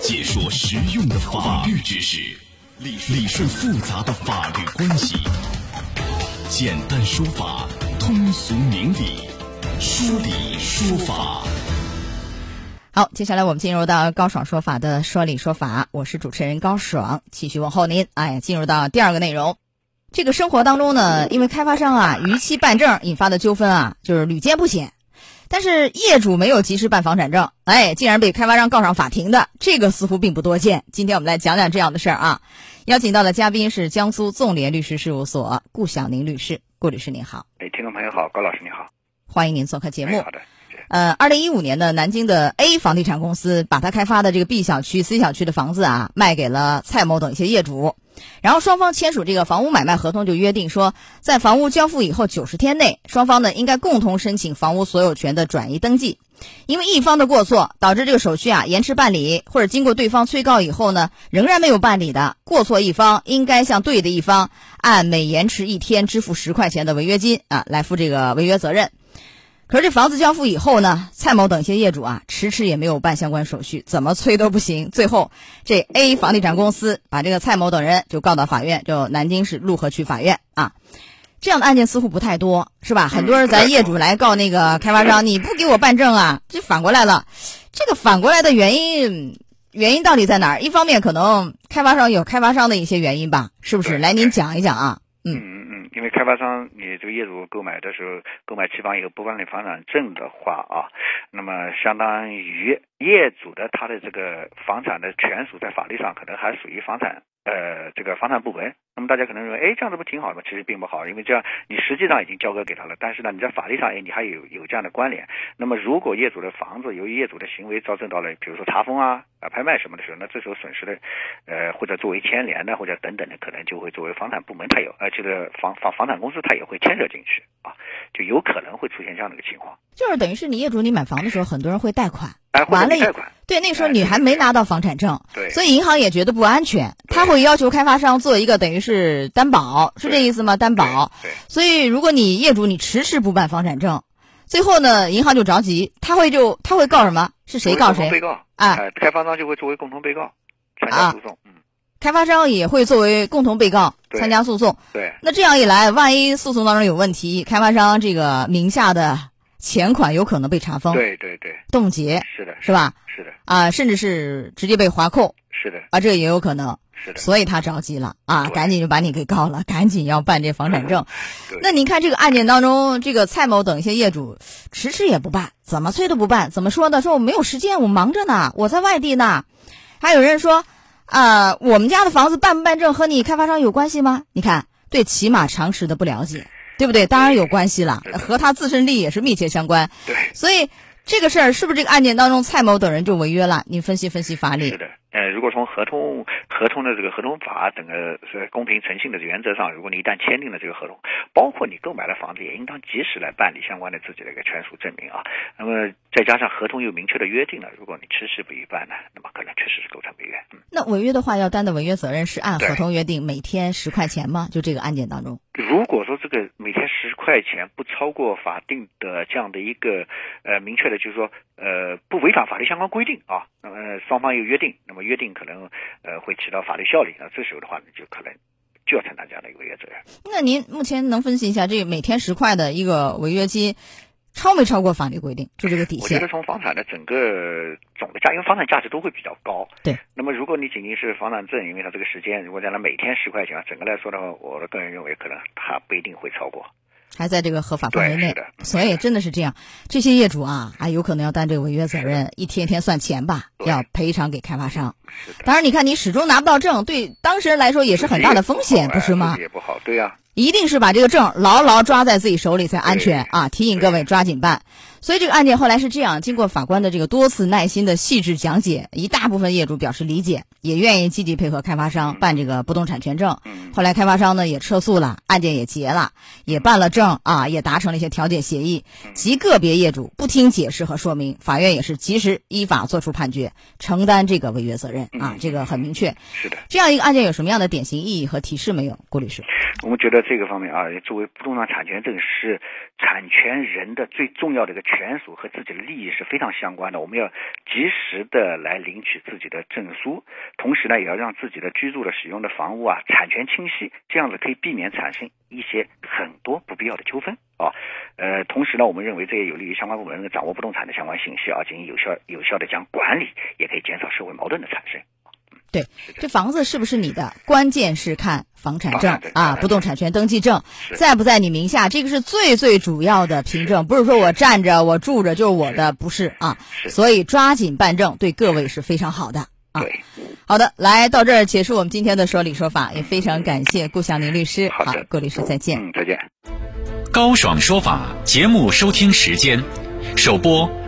解说实用的法律知识，理理顺复杂的法律关系，简单说法，通俗明理，说理说法。好，接下来我们进入到高爽说法的说理说法，我是主持人高爽，继续问候您。哎，进入到第二个内容，这个生活当中呢，因为开发商啊逾期办证引发的纠纷啊，就是屡见不鲜。但是业主没有及时办房产证，哎，竟然被开发商告上法庭的，这个似乎并不多见。今天我们来讲讲这样的事儿啊。邀请到的嘉宾是江苏纵联律师事务所顾晓宁律师，顾律师您好。哎，听众朋友好，高老师您好，欢迎您做客节目。好的。呃，二零一五年的南京的 A 房地产公司把他开发的这个 B 小区、C 小区的房子啊，卖给了蔡某等一些业主，然后双方签署这个房屋买卖合同，就约定说，在房屋交付以后九十天内，双方呢应该共同申请房屋所有权的转移登记。因为一方的过错导致这个手续啊延迟办理，或者经过对方催告以后呢，仍然没有办理的，过错一方应该向对的一方按每延迟一天支付十块钱的违约金啊，来负这个违约责任。可是这房子交付以后呢，蔡某等一些业主啊，迟迟也没有办相关手续，怎么催都不行。最后，这 A 房地产公司把这个蔡某等人就告到法院，就南京市陆河区法院啊。这样的案件似乎不太多，是吧？很多人咱业主来告那个开发商，你不给我办证啊，这反过来了。这个反过来的原因，原因到底在哪儿？一方面可能开发商有开发商的一些原因吧，是不是？来，您讲一讲啊。嗯。因为开发商，你这个业主购买的时候购买期房以后不办理房产证的话啊，那么相当于业主的他的这个房产的权属在法律上可能还属于房产呃这个房产部门。大家可能认为，哎，这样子不挺好的吗？其实并不好，因为这样你实际上已经交割给他了，但是呢，你在法律上，哎，你还有有这样的关联。那么如果业主的房子由于业主的行为造成到了，比如说查封啊、啊拍卖什么的时候，那这时候损失的，呃，或者作为牵连的，或者等等的，可能就会作为房产部门他有，呃，这个房房房产公司他也会牵涉进去啊，就有可能会出现这样的一个情况。就是等于是你业主你买房的时候，很多人会贷款，完了贷款，对，那时候你还没拿到房产证，对，所以银行也觉得不安全，他会要求开发商做一个等于是担保。是这意思吗？担保，所以如果你业主你迟迟不办房产证，最后呢，银行就着急，他会就他会告什么？是谁告谁？被告啊，开发商就会作为共同被告参加诉讼。嗯，开发商也会作为共同被告参加诉讼。对，那这样一来，万一诉讼当中有问题，开发商这个名下的钱款有可能被查封。对对对，冻结是的，是吧？是的啊，甚至是直接被划扣。是的啊，这也有可能。是的，所以他着急了啊，赶紧就把你给告了，赶紧要办这房产证。那你看这个案件当中，这个蔡某等一些业主迟迟也不办，怎么催都不办，怎么说呢？说我没有时间，我忙着呢，我在外地呢。还有人说，啊，我们家的房子办不办证和你开发商有关系吗？你看，对起码常识的不了解，对不对？当然有关系了，和他自身利益也是密切相关。对，所以这个事儿是不是这个案件当中蔡某等人就违约了？你分析分析法理。是的。呃，如果从合同合同的这个合同法整个是公平诚信的原则上，如果你一旦签订了这个合同，包括你购买的房子，也应当及时来办理相关的自己的一个权属证明啊。那么再加上合同又明确的约定了，如果你迟迟不予办呢，那么可能确实是构成违约。嗯，那违约的话要担的违约责任是按合同约定每天十块钱吗？就这个案件当中，如果说这个块钱不超过法定的这样的一个呃明确的，就是说呃不违反法律相关规定啊，那么双方有约定，那么。约定可能呃会起到法律效力，那这时候的话呢，就可能就要承担这样的一个违约责任。那您目前能分析一下，这每天十块的一个违约金，超没超过法律规定？就这个底线？我觉得从房产的整个总的价，因为房产价值都会比较高。对。那么如果你仅仅是房产证，因为它这个时间，如果将来每天十块钱，整个来说的话，我的个人认为可能它不一定会超过。还在这个合法范围内，所以真的是这样。这些业主啊，啊，有可能要担这个违约责任，一天天算钱吧，要赔偿给开发商。当然，你看你始终拿不到证，对当事人来说也是很大的风险，不是吗？也不好，对呀。一定是把这个证牢牢抓在自己手里才安全啊！提醒各位抓紧办。所以这个案件后来是这样，经过法官的这个多次耐心的细致讲解，一大部分业主表示理解，也愿意积极配合开发商办这个不动产权证。后来开发商呢也撤诉了，案件也结了，也办了证啊，也达成了一些调解协议。极个别业主不听解释和说明，法院也是及时依法作出判决，承担这个违约责任啊，这个很明确。是的。这样一个案件有什么样的典型意义和提示没有，郭律师？我们觉得。这个方面啊，作为不动产产权证是产权人的最重要的一个权属和自己的利益是非常相关的。我们要及时的来领取自己的证书，同时呢，也要让自己的居住的使用的房屋啊产权清晰，这样子可以避免产生一些很多不必要的纠纷啊。呃，同时呢，我们认为这也有利于相关部门掌握不动产的相关信息啊，进行有效有效的将管理，也可以减少社会矛盾的产生。对，这房子是不是你的？关键是看房产证啊，不动产权登记证在不在你名下，这个是最最主要的凭证。不是说我站着我住着就是我的，不是啊。所以抓紧办证，对各位是非常好的啊。好的，来到这儿结束我们今天的说理说法，也非常感谢顾晓宁律师。好的，顾律师再见。嗯，再见。高爽说法节目收听时间，首播。